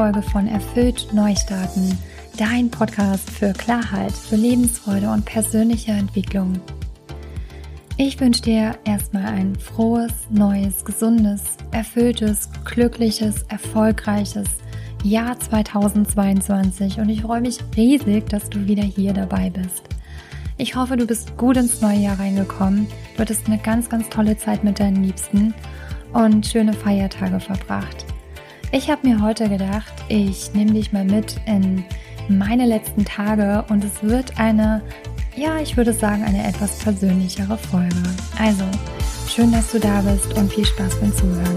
Folge von Erfüllt Neustarten, dein Podcast für Klarheit, für Lebensfreude und persönliche Entwicklung. Ich wünsche dir erstmal ein frohes, neues, gesundes, erfülltes, glückliches, erfolgreiches Jahr 2022 und ich freue mich riesig, dass du wieder hier dabei bist. Ich hoffe, du bist gut ins neue Jahr reingekommen, du hattest eine ganz, ganz tolle Zeit mit deinen Liebsten und schöne Feiertage verbracht. Ich habe mir heute gedacht, ich nehme dich mal mit in meine letzten Tage und es wird eine, ja, ich würde sagen, eine etwas persönlichere Folge. Also, schön, dass du da bist und viel Spaß beim Zuhören.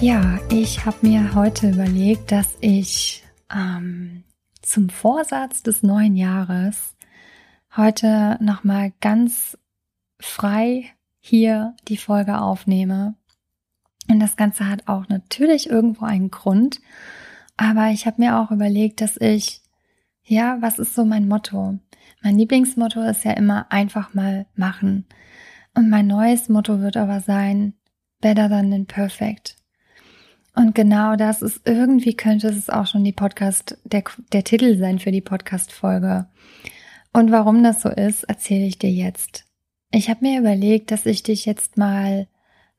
Ja, ich habe mir heute überlegt, dass ich ähm, zum Vorsatz des neuen Jahres heute nochmal ganz frei hier die Folge aufnehme. Und das Ganze hat auch natürlich irgendwo einen Grund. Aber ich habe mir auch überlegt, dass ich, ja, was ist so mein Motto? Mein Lieblingsmotto ist ja immer einfach mal machen. Und mein neues Motto wird aber sein, better than imperfect. Und genau das ist irgendwie könnte es auch schon die Podcast, der, der Titel sein für die Podcast-Folge. Und warum das so ist, erzähle ich dir jetzt. Ich habe mir überlegt, dass ich dich jetzt mal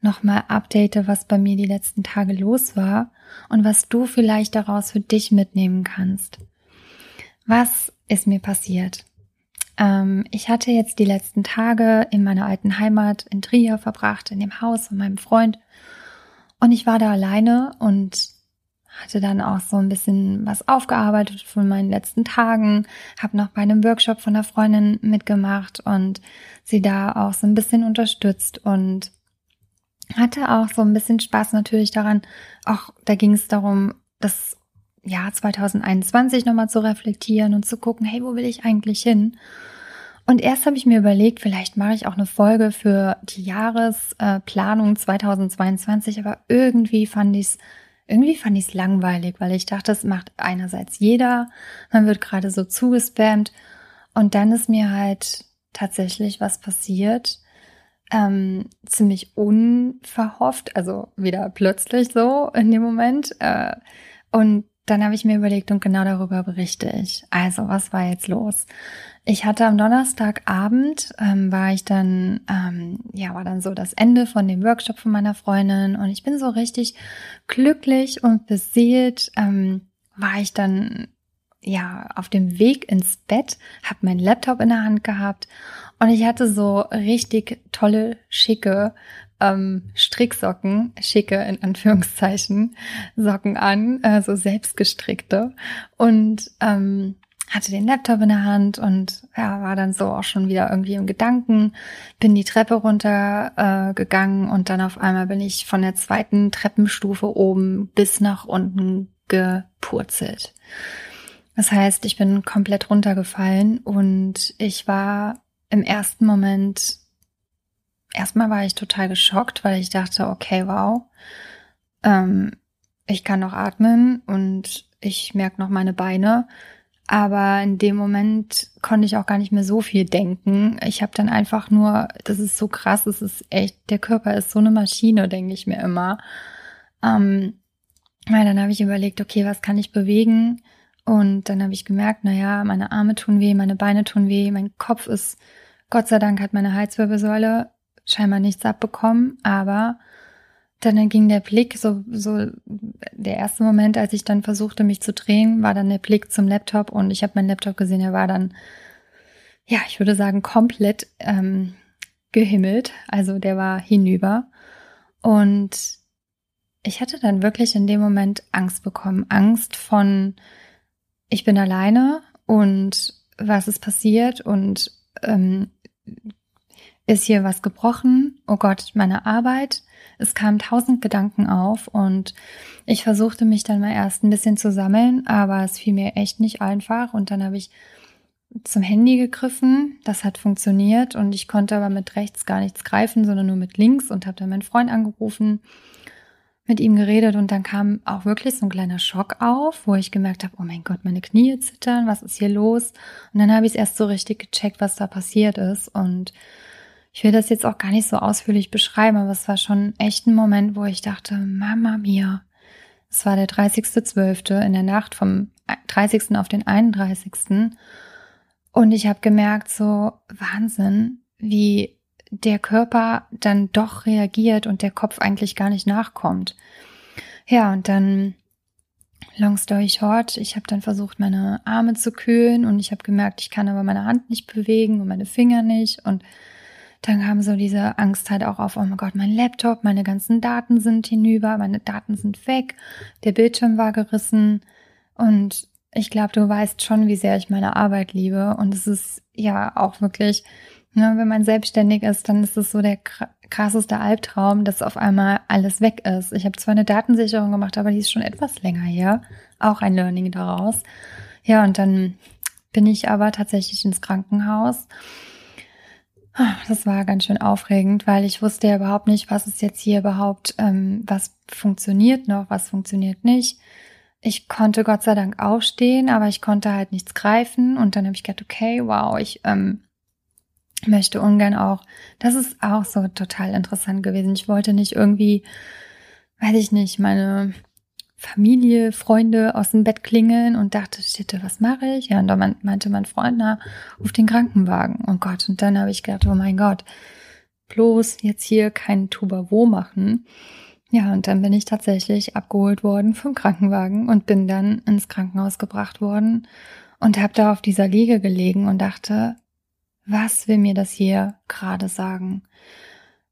nochmal update, was bei mir die letzten Tage los war und was du vielleicht daraus für dich mitnehmen kannst. Was ist mir passiert? Ähm, ich hatte jetzt die letzten Tage in meiner alten Heimat in Trier verbracht, in dem Haus von meinem Freund. Und ich war da alleine und hatte dann auch so ein bisschen was aufgearbeitet von meinen letzten Tagen, habe noch bei einem Workshop von einer Freundin mitgemacht und sie da auch so ein bisschen unterstützt und hatte auch so ein bisschen Spaß natürlich daran. Auch da ging es darum, das Jahr 2021 nochmal zu reflektieren und zu gucken, hey, wo will ich eigentlich hin? Und erst habe ich mir überlegt, vielleicht mache ich auch eine Folge für die Jahresplanung 2022, aber irgendwie fand ich es irgendwie fand ich es langweilig, weil ich dachte, das macht einerseits jeder, man wird gerade so zugespammt und dann ist mir halt tatsächlich was passiert, ähm, ziemlich unverhofft, also wieder plötzlich so in dem Moment. Äh, und dann habe ich mir überlegt und genau darüber berichte ich. Also, was war jetzt los? Ich hatte am Donnerstagabend, ähm, war ich dann, ähm, ja, war dann so das Ende von dem Workshop von meiner Freundin und ich bin so richtig glücklich und beseelt, ähm, war ich dann, ja, auf dem Weg ins Bett, habe meinen Laptop in der Hand gehabt und ich hatte so richtig tolle, schicke ähm, Stricksocken, schicke in Anführungszeichen, Socken an, äh, so selbstgestrickte und ähm, hatte den Laptop in der Hand und ja, war dann so auch schon wieder irgendwie im Gedanken, bin die Treppe runter äh, gegangen und dann auf einmal bin ich von der zweiten Treppenstufe oben bis nach unten gepurzelt. Das heißt, ich bin komplett runtergefallen und ich war im ersten Moment, erstmal war ich total geschockt, weil ich dachte, okay, wow, ähm, ich kann noch atmen und ich merke noch meine Beine aber in dem Moment konnte ich auch gar nicht mehr so viel denken. Ich habe dann einfach nur, das ist so krass, es ist echt, der Körper ist so eine Maschine, denke ich mir immer. Ähm, weil dann habe ich überlegt, okay, was kann ich bewegen? Und dann habe ich gemerkt, na ja, meine Arme tun weh, meine Beine tun weh, mein Kopf ist, Gott sei Dank hat meine Halswirbelsäule scheinbar nichts abbekommen, aber dann ging der Blick, so, so der erste Moment, als ich dann versuchte, mich zu drehen, war dann der Blick zum Laptop und ich habe meinen Laptop gesehen, er war dann, ja, ich würde sagen, komplett ähm, gehimmelt. Also der war hinüber. Und ich hatte dann wirklich in dem Moment Angst bekommen. Angst von, ich bin alleine und was ist passiert und ähm, ist hier was gebrochen? Oh Gott, meine Arbeit es kamen tausend Gedanken auf und ich versuchte mich dann mal erst ein bisschen zu sammeln, aber es fiel mir echt nicht einfach und dann habe ich zum Handy gegriffen, das hat funktioniert und ich konnte aber mit rechts gar nichts greifen, sondern nur mit links und habe dann meinen Freund angerufen, mit ihm geredet und dann kam auch wirklich so ein kleiner Schock auf, wo ich gemerkt habe, oh mein Gott, meine Knie zittern, was ist hier los? Und dann habe ich es erst so richtig gecheckt, was da passiert ist und ich will das jetzt auch gar nicht so ausführlich beschreiben, aber es war schon echt ein Moment, wo ich dachte, Mama mia. Es war der 30.12. in der Nacht vom 30. auf den 31. Und ich habe gemerkt, so Wahnsinn, wie der Körper dann doch reagiert und der Kopf eigentlich gar nicht nachkommt. Ja, und dann long story short, ich habe dann versucht, meine Arme zu kühlen und ich habe gemerkt, ich kann aber meine Hand nicht bewegen und meine Finger nicht und dann kam so diese Angst halt auch auf, oh mein Gott, mein Laptop, meine ganzen Daten sind hinüber, meine Daten sind weg, der Bildschirm war gerissen und ich glaube, du weißt schon, wie sehr ich meine Arbeit liebe und es ist ja auch wirklich, ne, wenn man selbstständig ist, dann ist es so der krasseste Albtraum, dass auf einmal alles weg ist. Ich habe zwar eine Datensicherung gemacht, aber die ist schon etwas länger her, auch ein Learning daraus. Ja, und dann bin ich aber tatsächlich ins Krankenhaus das war ganz schön aufregend, weil ich wusste ja überhaupt nicht, was ist jetzt hier überhaupt, ähm, was funktioniert noch, was funktioniert nicht. Ich konnte Gott sei Dank aufstehen, aber ich konnte halt nichts greifen. Und dann habe ich gedacht, okay, wow, ich ähm, möchte ungern auch. Das ist auch so total interessant gewesen. Ich wollte nicht irgendwie, weiß ich nicht, meine Familie, Freunde aus dem Bett klingeln und dachte, shit, was mache ich? Ja, und dann meinte mein Freund, na, ruf den Krankenwagen. Oh Gott, und dann habe ich gedacht, oh mein Gott, bloß jetzt hier kein Tubavo machen. Ja, und dann bin ich tatsächlich abgeholt worden vom Krankenwagen und bin dann ins Krankenhaus gebracht worden und habe da auf dieser Liege gelegen und dachte, was will mir das hier gerade sagen?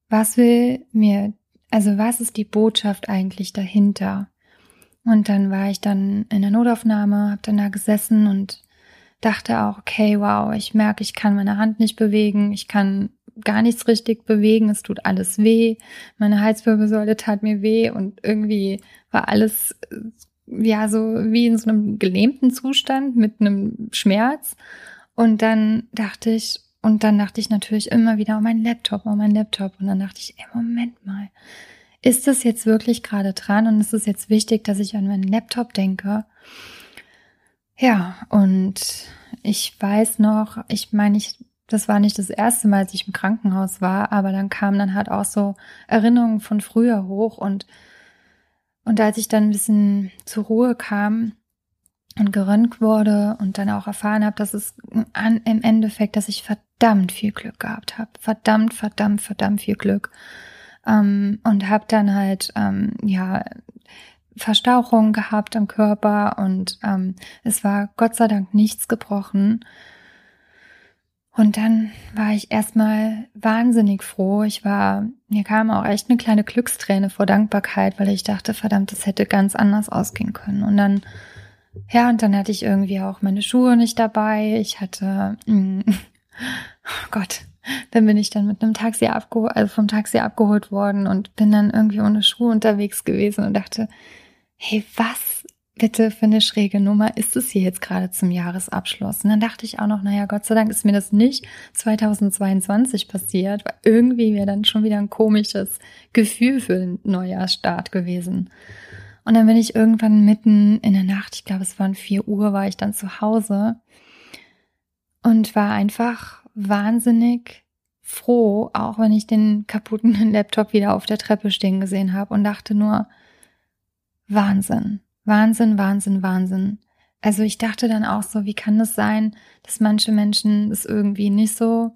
Was will mir, also was ist die Botschaft eigentlich dahinter? Und dann war ich dann in der Notaufnahme, habe dann da gesessen und dachte auch, okay, wow, ich merke, ich kann meine Hand nicht bewegen, ich kann gar nichts richtig bewegen, es tut alles weh, meine Halswirbelsäule tat mir weh und irgendwie war alles ja so wie in so einem gelähmten Zustand mit einem Schmerz. Und dann dachte ich, und dann dachte ich natürlich immer wieder, oh mein Laptop, oh mein Laptop. Und dann dachte ich, ey, Moment mal, ist es jetzt wirklich gerade dran und ist es jetzt wichtig, dass ich an meinen Laptop denke? Ja, und ich weiß noch, ich meine, ich, das war nicht das erste Mal, als ich im Krankenhaus war, aber dann kamen dann halt auch so Erinnerungen von früher hoch und, und als ich dann ein bisschen zur Ruhe kam und gerönt wurde und dann auch erfahren habe, dass es an, im Endeffekt, dass ich verdammt viel Glück gehabt habe. Verdammt, verdammt, verdammt viel Glück ähm, und habe dann halt ähm, ja Verstauchungen gehabt am Körper und ähm, es war Gott sei Dank nichts gebrochen. Und dann war ich erstmal wahnsinnig froh. Ich war, mir kam auch echt eine kleine Glücksträne vor Dankbarkeit, weil ich dachte, verdammt, das hätte ganz anders ausgehen können. Und dann, ja, und dann hatte ich irgendwie auch meine Schuhe nicht dabei. Ich hatte, mh, oh Gott, dann bin ich dann mit einem Taxi abgeholt, also vom Taxi abgeholt worden und bin dann irgendwie ohne Schuhe unterwegs gewesen und dachte, hey, was bitte für eine schräge Nummer ist es hier jetzt gerade zum Jahresabschluss? Und dann dachte ich auch noch, naja, Gott sei Dank ist mir das nicht 2022 passiert, weil irgendwie wäre dann schon wieder ein komisches Gefühl für den Neujahrsstart gewesen. Und dann bin ich irgendwann mitten in der Nacht, ich glaube, es waren vier Uhr, war ich dann zu Hause und war einfach wahnsinnig froh, auch wenn ich den kaputten Laptop wieder auf der Treppe stehen gesehen habe und dachte nur, Wahnsinn, Wahnsinn, Wahnsinn, Wahnsinn. Also ich dachte dann auch so, wie kann es das sein, dass manche Menschen es irgendwie nicht so,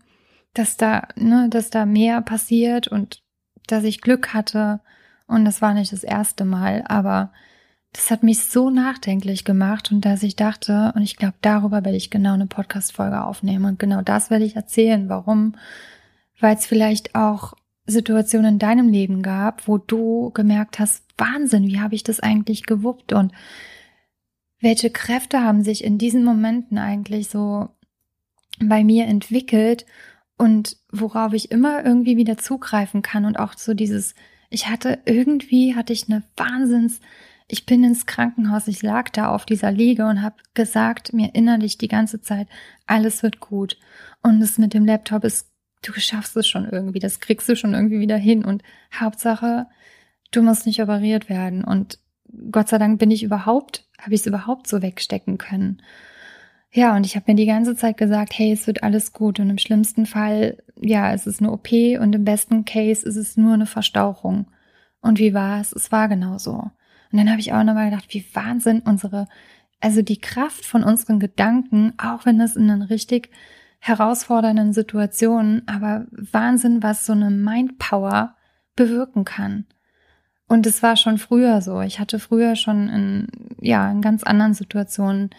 dass da, ne, dass da mehr passiert und dass ich Glück hatte und das war nicht das erste Mal, aber das hat mich so nachdenklich gemacht und dass ich dachte, und ich glaube, darüber werde ich genau eine Podcast-Folge aufnehmen und genau das werde ich erzählen. Warum? Weil es vielleicht auch Situationen in deinem Leben gab, wo du gemerkt hast, Wahnsinn, wie habe ich das eigentlich gewuppt und welche Kräfte haben sich in diesen Momenten eigentlich so bei mir entwickelt und worauf ich immer irgendwie wieder zugreifen kann und auch so dieses, ich hatte irgendwie, hatte ich eine Wahnsinns ich bin ins Krankenhaus, ich lag da auf dieser Liege und habe gesagt mir innerlich die ganze Zeit, alles wird gut. Und es mit dem Laptop ist, du schaffst es schon irgendwie, das kriegst du schon irgendwie wieder hin. Und Hauptsache, du musst nicht operiert werden. Und Gott sei Dank bin ich überhaupt, habe ich es überhaupt so wegstecken können. Ja, und ich habe mir die ganze Zeit gesagt, hey, es wird alles gut. Und im schlimmsten Fall, ja, es ist eine OP und im besten Case ist es nur eine Verstauchung. Und wie war es? Es war genau so. Und dann habe ich auch nochmal gedacht, wie Wahnsinn unsere, also die Kraft von unseren Gedanken, auch wenn es in einer richtig herausfordernden Situationen, aber Wahnsinn, was so eine Mindpower bewirken kann. Und es war schon früher so. Ich hatte früher schon in, ja, in ganz anderen Situationen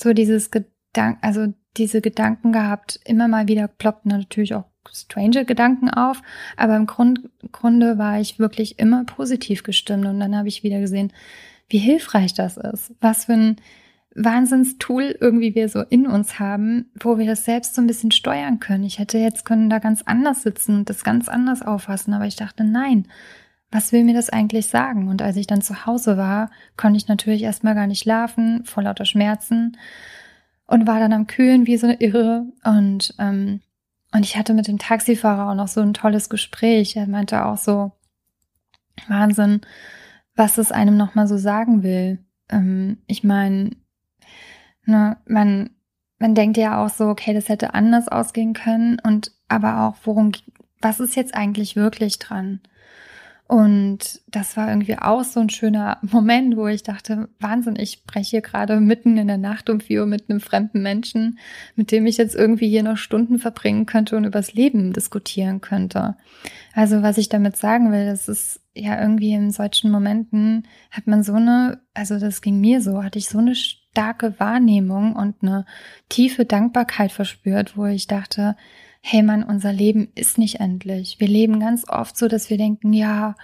so dieses Gedanken, also diese Gedanken gehabt. Immer mal wieder ploppten natürlich auch strange Gedanken auf, aber im Grund, Grunde war ich wirklich immer positiv gestimmt und dann habe ich wieder gesehen, wie hilfreich das ist. Was für ein Wahnsinnstool irgendwie wir so in uns haben, wo wir das selbst so ein bisschen steuern können. Ich hätte jetzt können da ganz anders sitzen und das ganz anders auffassen, aber ich dachte, nein, was will mir das eigentlich sagen? Und als ich dann zu Hause war, konnte ich natürlich erstmal gar nicht schlafen, vor lauter Schmerzen und war dann am Kühlen wie so eine Irre und ähm, und ich hatte mit dem Taxifahrer auch noch so ein tolles Gespräch. Er meinte auch so Wahnsinn, was es einem noch mal so sagen will. Ähm, ich meine, ne, man man denkt ja auch so, okay, das hätte anders ausgehen können und aber auch worum was ist jetzt eigentlich wirklich dran? Und das war irgendwie auch so ein schöner Moment, wo ich dachte, Wahnsinn, ich spreche hier gerade mitten in der Nacht um vier Uhr mit einem fremden Menschen, mit dem ich jetzt irgendwie hier noch Stunden verbringen könnte und übers Leben diskutieren könnte. Also was ich damit sagen will, das ist ja irgendwie in solchen Momenten hat man so eine, also das ging mir so, hatte ich so eine starke Wahrnehmung und eine tiefe Dankbarkeit verspürt, wo ich dachte, hey Mann, unser Leben ist nicht endlich. Wir leben ganz oft so, dass wir denken, ja,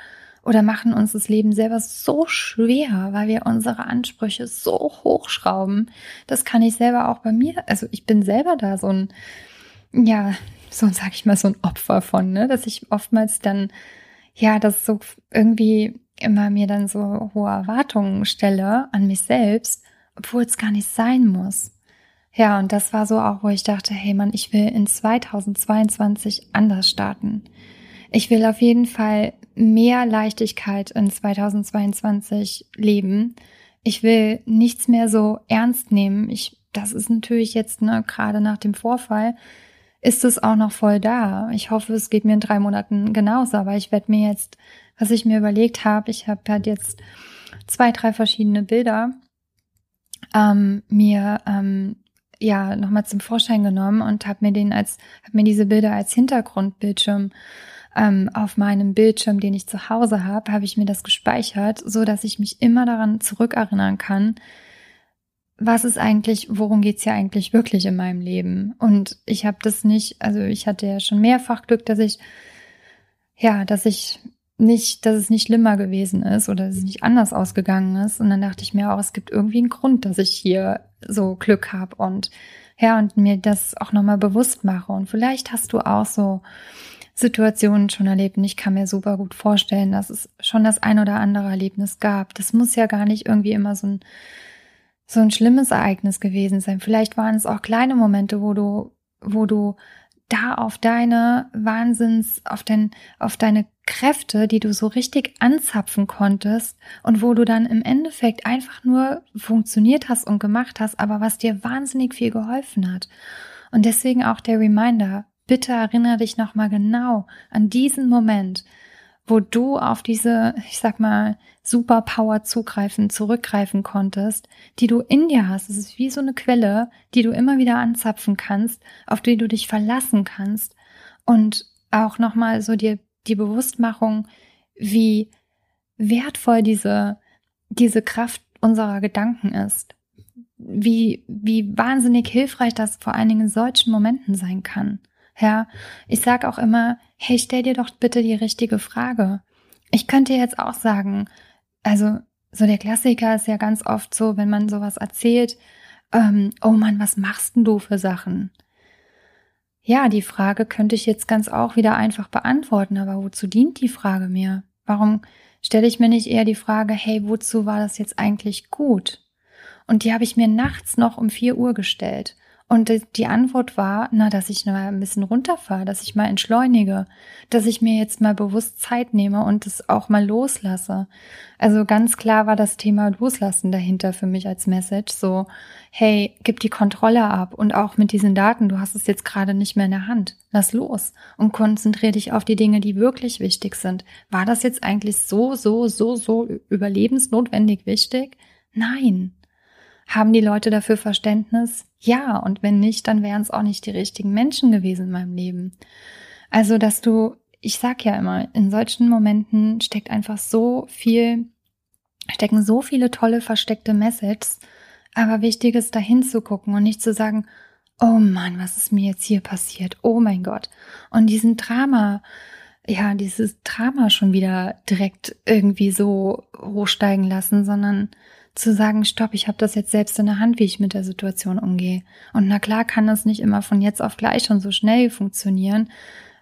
oder machen uns das Leben selber so schwer, weil wir unsere Ansprüche so hochschrauben. Das kann ich selber auch bei mir, also ich bin selber da so ein, ja, so sag ich mal, so ein Opfer von, ne, dass ich oftmals dann, ja, das so irgendwie immer mir dann so hohe Erwartungen stelle an mich selbst, obwohl es gar nicht sein muss. Ja, und das war so auch, wo ich dachte, hey Mann, ich will in 2022 anders starten. Ich will auf jeden Fall mehr Leichtigkeit in 2022 leben. Ich will nichts mehr so ernst nehmen. Ich, das ist natürlich jetzt, ne, gerade nach dem Vorfall, ist es auch noch voll da. Ich hoffe, es geht mir in drei Monaten genauso, aber ich werde mir jetzt, was ich mir überlegt habe, ich habe halt jetzt zwei, drei verschiedene Bilder ähm, mir ähm, ja nochmal zum Vorschein genommen und habe mir den als habe mir diese Bilder als Hintergrundbildschirm ähm, auf meinem Bildschirm, den ich zu Hause habe, habe ich mir das gespeichert, so dass ich mich immer daran zurückerinnern kann, was ist eigentlich, worum geht's ja eigentlich wirklich in meinem Leben? Und ich habe das nicht, also ich hatte ja schon mehrfach Glück, dass ich ja, dass ich nicht, dass es nicht schlimmer gewesen ist oder dass es nicht anders ausgegangen ist. Und dann dachte ich mir auch, es gibt irgendwie einen Grund, dass ich hier so Glück habe und ja, und mir das auch nochmal bewusst mache. Und vielleicht hast du auch so Situationen schon erlebt. Und ich kann mir super gut vorstellen, dass es schon das ein oder andere Erlebnis gab. Das muss ja gar nicht irgendwie immer so ein, so ein schlimmes Ereignis gewesen sein. Vielleicht waren es auch kleine Momente, wo du, wo du da auf deine Wahnsinns, auf dein, auf deine Kräfte, die du so richtig anzapfen konntest und wo du dann im Endeffekt einfach nur funktioniert hast und gemacht hast, aber was dir wahnsinnig viel geholfen hat. Und deswegen auch der Reminder, bitte erinnere dich nochmal genau an diesen Moment, wo du auf diese, ich sag mal, Superpower zugreifen, zurückgreifen konntest, die du in dir hast. Es ist wie so eine Quelle, die du immer wieder anzapfen kannst, auf die du dich verlassen kannst und auch nochmal so dir die Bewusstmachung, wie wertvoll diese, diese Kraft unserer Gedanken ist. Wie, wie wahnsinnig hilfreich das vor allen Dingen in solchen Momenten sein kann. Ja, ich sage auch immer, hey, stell dir doch bitte die richtige Frage. Ich könnte jetzt auch sagen, also so der Klassiker ist ja ganz oft so, wenn man sowas erzählt, ähm, oh Mann, was machst denn du für Sachen? Ja, die Frage könnte ich jetzt ganz auch wieder einfach beantworten, aber wozu dient die Frage mir? Warum stelle ich mir nicht eher die Frage, hey, wozu war das jetzt eigentlich gut? Und die habe ich mir nachts noch um vier Uhr gestellt. Und die Antwort war, na, dass ich mal ein bisschen runterfahre, dass ich mal entschleunige, dass ich mir jetzt mal bewusst Zeit nehme und es auch mal loslasse. Also ganz klar war das Thema Loslassen dahinter für mich als Message. So, hey, gib die Kontrolle ab und auch mit diesen Daten, du hast es jetzt gerade nicht mehr in der Hand. Lass los und konzentriere dich auf die Dinge, die wirklich wichtig sind. War das jetzt eigentlich so, so, so, so überlebensnotwendig wichtig? Nein. Haben die Leute dafür Verständnis? Ja, und wenn nicht, dann wären es auch nicht die richtigen Menschen gewesen in meinem Leben. Also, dass du, ich sag ja immer, in solchen Momenten steckt einfach so viel, stecken so viele tolle versteckte Messages, aber wichtig ist, dahin zu gucken und nicht zu sagen, oh Mann, was ist mir jetzt hier passiert? Oh mein Gott. Und diesen Drama, ja, dieses Drama schon wieder direkt irgendwie so hochsteigen lassen, sondern zu sagen, stopp, ich habe das jetzt selbst in der Hand, wie ich mit der Situation umgehe. Und na klar kann das nicht immer von jetzt auf gleich schon so schnell funktionieren,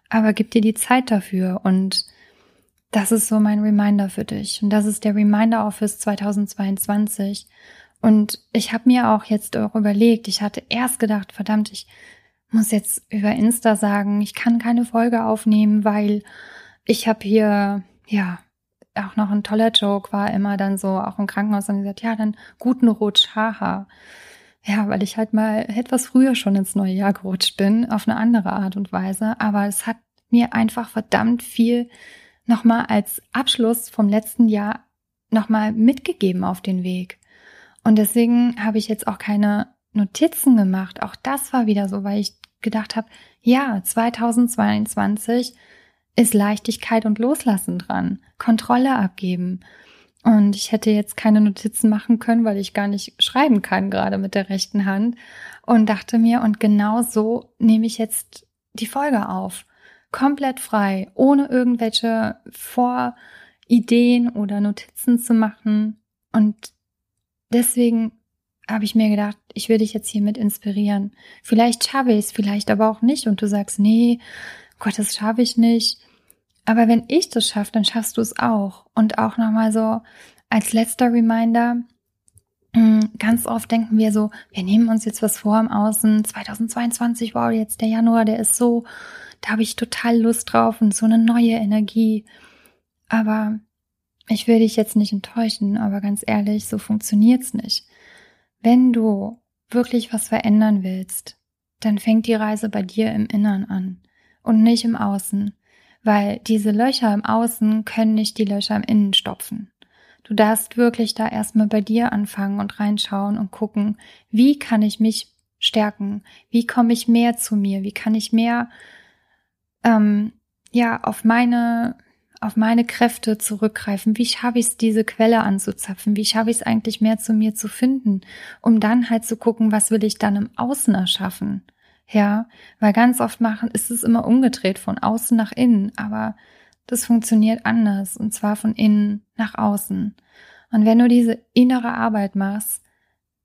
aber gib dir die Zeit dafür und das ist so mein Reminder für dich. Und das ist der Reminder auch fürs 2022. Und ich habe mir auch jetzt auch überlegt, ich hatte erst gedacht, verdammt, ich muss jetzt über Insta sagen, ich kann keine Folge aufnehmen, weil ich habe hier, ja, auch noch ein toller Joke war immer dann so, auch im Krankenhaus, dann gesagt, ja, dann guten Rutsch, haha. Ja, weil ich halt mal etwas früher schon ins neue Jahr gerutscht bin, auf eine andere Art und Weise. Aber es hat mir einfach verdammt viel nochmal als Abschluss vom letzten Jahr nochmal mitgegeben auf den Weg. Und deswegen habe ich jetzt auch keine Notizen gemacht. Auch das war wieder so, weil ich gedacht habe, ja, 2022 ist Leichtigkeit und Loslassen dran, Kontrolle abgeben. Und ich hätte jetzt keine Notizen machen können, weil ich gar nicht schreiben kann, gerade mit der rechten Hand. Und dachte mir, und genau so nehme ich jetzt die Folge auf. Komplett frei, ohne irgendwelche Vorideen oder Notizen zu machen. Und deswegen habe ich mir gedacht, ich will dich jetzt hiermit inspirieren. Vielleicht schaffe ich es, vielleicht aber auch nicht. Und du sagst, nee, Gott, das schaffe ich nicht. Aber wenn ich das schaffe, dann schaffst du es auch. Und auch nochmal so als letzter Reminder, hm, ganz oft denken wir so, wir nehmen uns jetzt was vor im Außen, 2022, wow, jetzt der Januar, der ist so, da habe ich total Lust drauf und so eine neue Energie. Aber ich will dich jetzt nicht enttäuschen, aber ganz ehrlich, so funktioniert's nicht. Wenn du wirklich was verändern willst, dann fängt die Reise bei dir im Innern an und nicht im Außen weil diese Löcher im Außen können nicht die Löcher im Innen stopfen. Du darfst wirklich da erstmal bei dir anfangen und reinschauen und gucken, wie kann ich mich stärken? Wie komme ich mehr zu mir? Wie kann ich mehr ähm, ja auf meine auf meine Kräfte zurückgreifen? Wie schaffe ich es, diese Quelle anzuzapfen? Wie schaffe ich es eigentlich mehr zu mir zu finden, um dann halt zu gucken, was will ich dann im Außen erschaffen? Ja, weil ganz oft machen ist es immer umgedreht von außen nach innen, aber das funktioniert anders und zwar von innen nach außen. Und wenn du diese innere Arbeit machst,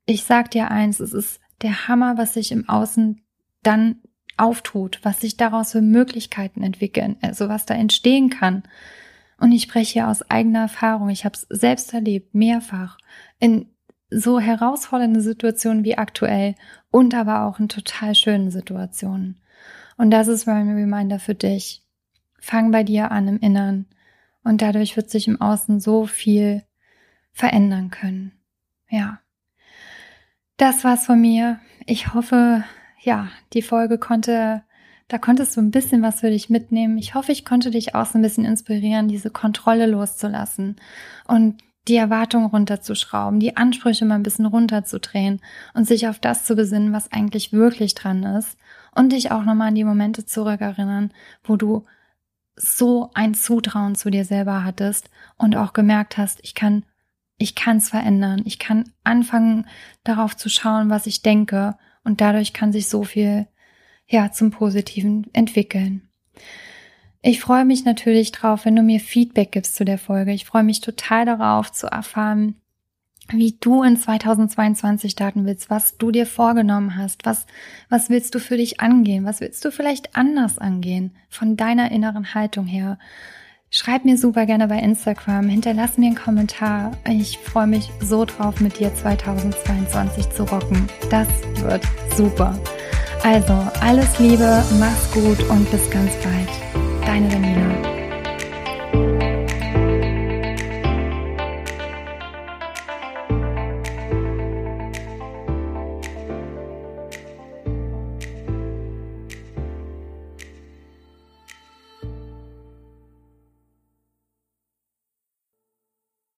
ich sag dir eins, es ist der Hammer, was sich im Außen dann auftut, was sich daraus für Möglichkeiten entwickeln, also was da entstehen kann. Und ich spreche aus eigener Erfahrung. Ich habe es selbst erlebt, mehrfach, in so herausfordernde Situationen wie aktuell und aber auch in total schönen Situationen. Und das ist mein Reminder für dich. Fang bei dir an im Innern und dadurch wird sich im Außen so viel verändern können. Ja. Das war's von mir. Ich hoffe, ja, die Folge konnte, da konntest du ein bisschen was für dich mitnehmen. Ich hoffe, ich konnte dich auch so ein bisschen inspirieren, diese Kontrolle loszulassen und die Erwartungen runterzuschrauben, die Ansprüche mal ein bisschen runterzudrehen und sich auf das zu besinnen, was eigentlich wirklich dran ist und dich auch nochmal an die Momente zurückerinnern, wo du so ein Zutrauen zu dir selber hattest und auch gemerkt hast, ich kann, ich kann es verändern, ich kann anfangen darauf zu schauen, was ich denke und dadurch kann sich so viel, ja, zum Positiven entwickeln. Ich freue mich natürlich drauf, wenn du mir Feedback gibst zu der Folge. Ich freue mich total darauf zu erfahren, wie du in 2022 starten willst, was du dir vorgenommen hast, was, was willst du für dich angehen, was willst du vielleicht anders angehen von deiner inneren Haltung her. Schreib mir super gerne bei Instagram, hinterlass mir einen Kommentar. Ich freue mich so drauf, mit dir 2022 zu rocken. Das wird super. Also, alles Liebe, mach's gut und bis ganz bald. Deine Daniela.